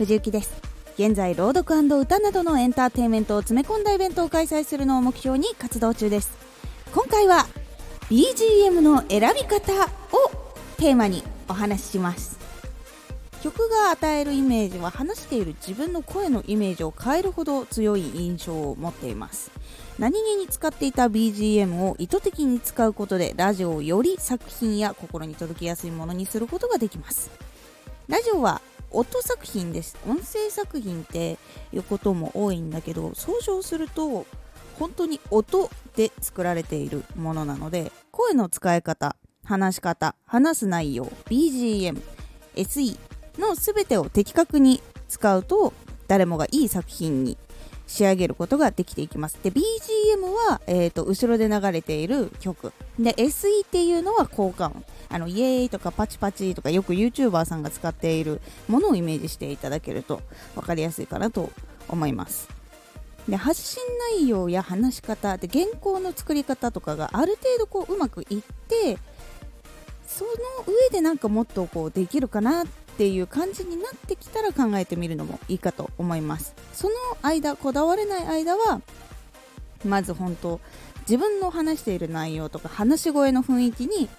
藤幸です。現在朗読歌などのエンターテインメントを詰め込んだイベントを開催するのを目標に活動中です。今回は BGM の選び方をテーマにお話しします。曲が与えるイメージは話している自分の声のイメージを変えるほど強い印象を持っています。何気に使っていた BGM を意図的に使うことでラジオをより作品や心に届きやすいものにすることができます。ラジオは音作品です。音声作品っていうことも多いんだけど総称すると本当に音で作られているものなので声の使い方話し方話す内容 BGM SE の全てを的確に使うと誰もがいい作品に仕上げることができていきます。で BGM は、えーと、後ろで流れている曲。で SE っていうのは効果音。あのイエーイとかパチパチとかよく YouTuber さんが使っているものをイメージしていただけると分かりやすいかなと思います。で発信内容や話し方で原稿の作り方とかがある程度こううまくいってその上でなんかもっとこうできるかなっていう感じになってきたら考えてみるのもいいかと思います。その間こだわれない間はまず本当自分の話している内容とか話し声の雰囲気に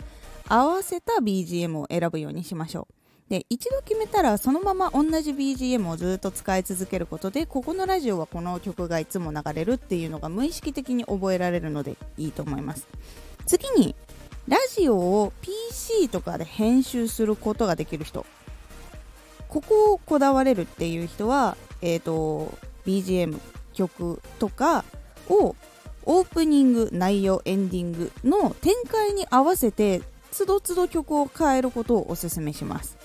合わせた BGM を選ぶようにしましょう。で一度決めたらそのまま同じ BGM をずっと使い続けることでここのラジオはこの曲がいつも流れるっていうのが無意識的に覚えられるのでいいと思います。次にラジオを PC とかで編集することができる人。ここをこだわれるっていう人は、えーと、BGM 曲とかをオープニング内容エンディングの展開に合わせてつどつど曲を変えることをおすすめします。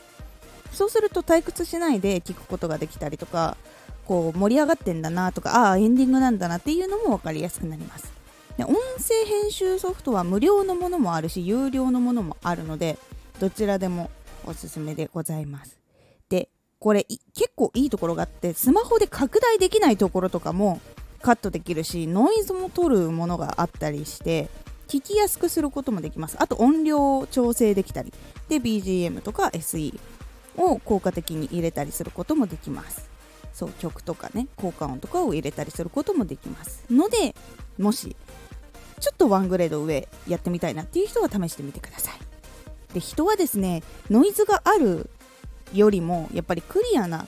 そうすると退屈しないで聴くことができたりとかこう盛り上がってんだなとかああエンディングなんだなっていうのも分かりやすくなります。で音声編集ソフトは無料のものもあるし有料のものもあるのでどちらでもおすすめでございます。これ結構いいところがあってスマホで拡大できないところとかもカットできるしノイズも取るものがあったりして聞きやすくすることもできます。あと音量を調整できたりで BGM とか SE を効果的に入れたりすることもできます。そう曲とかね効果音とかを入れたりすることもできます。のでもしちょっとワングレード上やってみたいなっていう人は試してみてください。で人はですねノイズがあるよりもやっぱりクリアな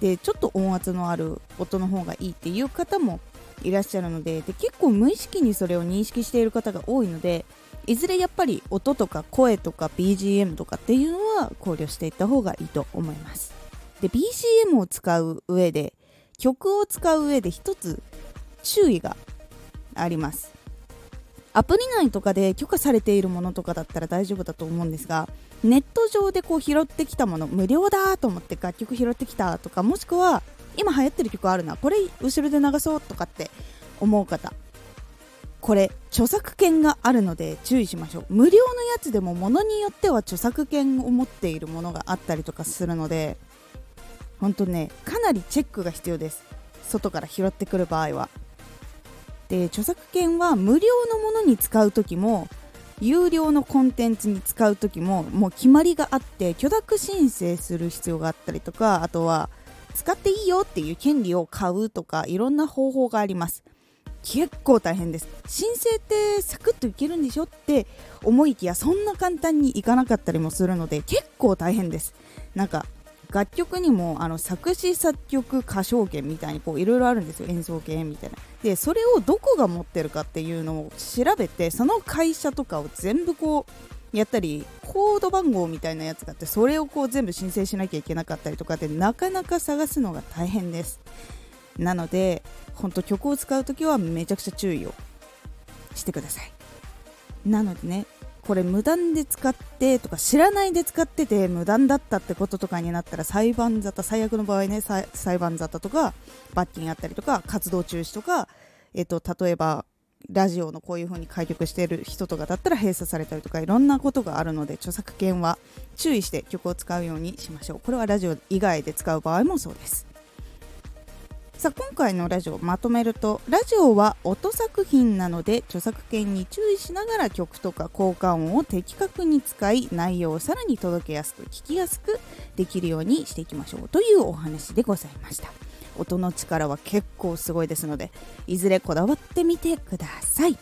でちょっと音圧のある音の方がいいっていう方もいらっしゃるのでで結構無意識にそれを認識している方が多いのでいずれやっぱり音とか声とか BGM とかっていうのは考慮していった方がいいと思います。で BGM を使う上で曲を使う上で一つ注意があります。アプリ内とかで許可されているものとかだったら大丈夫だと思うんですがネット上でこう拾ってきたもの無料だと思って楽曲拾ってきたとかもしくは今流行ってる曲あるなこれ後ろで流そうとかって思う方これ著作権があるので注意しましょう。無料のやつでもものによっては著作権を持っているものがあったりとかするので本当ねかなりチェックが必要です。外から拾ってくる場合は。で著作権は無料のものに使う時も有料のコンテンツに使う時ももう決まりがあって許諾申請する必要があったりとかあとは使っていいよっていう権利を買うとかいろんな方法があります。結構大変です。申請ってサクッといけるんでしょって思いきやそんな簡単にいかなかったりもするので結構大変です。なんか楽曲にもあの作詞作曲歌唱権みたいにこういろいろあるんですよ。演奏権みたいな。でそれをどこが持ってるかっていうのを調べてその会社とかを全部こうやったりコード番号みたいなやつがあってそれをこう全部申請しなきゃいけなかったりとかでなかなか探すのが大変です。なので本当曲を使う時はめちゃくちゃ注意をしてください。なのでねこれ無断で使ってとか知らないで使ってて無断だったってこととかになったら裁判沙汰最悪の場合ね裁判沙汰とか罰金あったりとか活動中止とか、えっと、例えばラジオのこういう風に開局している人とかだったら閉鎖されたりとかいろんなことがあるので著作権は注意して曲を使うようにしましょう。これはラジオ以外で使う場合もそうです。さあ今回のラジオまとめるとラジオは音作品なので著作権に注意しながら曲とか効果音を的確に使い内容をさらに届けやすく聞きやすくできるようにしていきましょうというお話でございました。音の力は結構すごいですのでいずれこだわってみてください。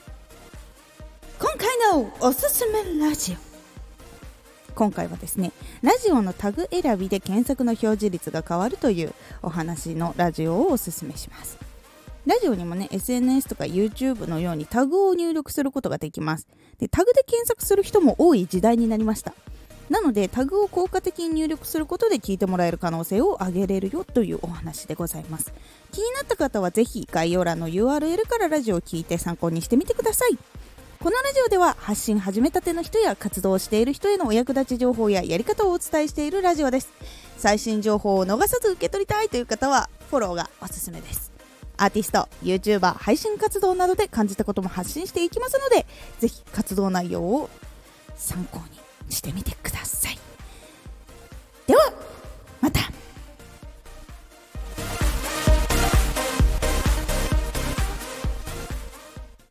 今回のおすすめラジオ。今回はですねラジオのタグ選びで検索の表示率が変わるというお話のラジオをおすすめします。ラジオにもね SNS とか YouTube のようにタグを入力することができます。でタグで検索する人も多い時代になりました。なのでタグを効果的に入力することで聞いてもらえる可能性を上げれるよというお話でございます。気になった方はぜひ概要欄の URL からラジオを聞いて参考にしてみてください。このラジオでは発信始めたての人や活動している人へのお役立ち情報ややり方をお伝えしているラジオです。最新情報を逃さず受け取りたいという方はフォローがおすすめです。アーティスト、YouTuber、配信活動などで感じたことも発信していきますのでぜひ活動内容を参考にしてみてください。では